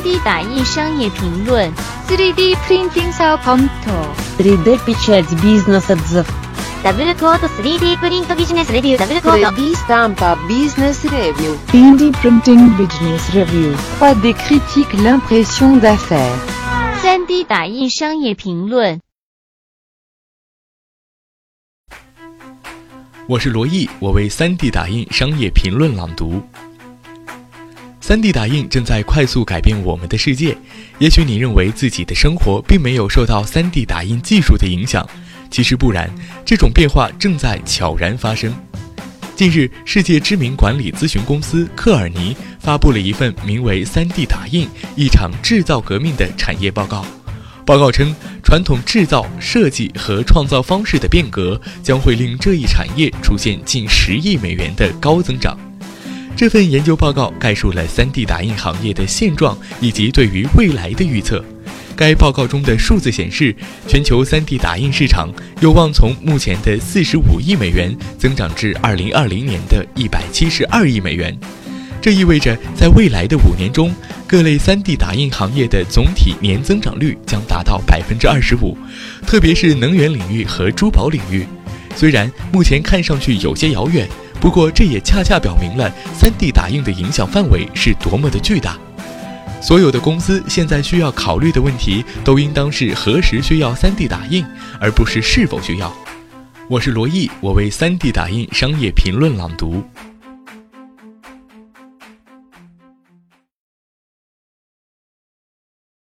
3D 打印商业评论。 3D 프린팅 사업 검토 3D Pictures Business Adz ダブルコード 3D プリントビジネスレビューダブルコード。 3D Stampa Business Review 3D Printing Business Review 3D Critique l'impression d'affaires 3D 打印商业评论。我是罗毅，我为 3D 打印商业评论朗读。 3D 打印正在快速改变我们的世界。也许你认为自己的生活并没有受到 3D 打印技术的影响，其实不然，这种变化正在悄然发生。近日，世界知名管理咨询公司克尔尼发布了一份名为《3D 打印：一场制造革命》的产业报告。报告称，传统制造、设计和创造方式的变革将会令这一产业出现近十亿美元的高增长。这份研究报告概述了 3D 打印行业的现状以及对于未来的预测。该报告中的数字显示，全球 3D 打印市场有望从目前的45亿美元增长至2020年的172亿美元。这意味着，在未来的五年中，各类 3D 打印行业的总体年增长率将达到百分之二十五，特别是能源领域和珠宝领域。虽然目前看上去有些遥远，不过这也恰恰表明了 3D 打印的影响范围是多么的巨大。所有的公司现在需要考虑的问题，都应当是何时需要 3D 打印，而不是是否需要。我是罗毅，我为 3D 打印商业评论朗读。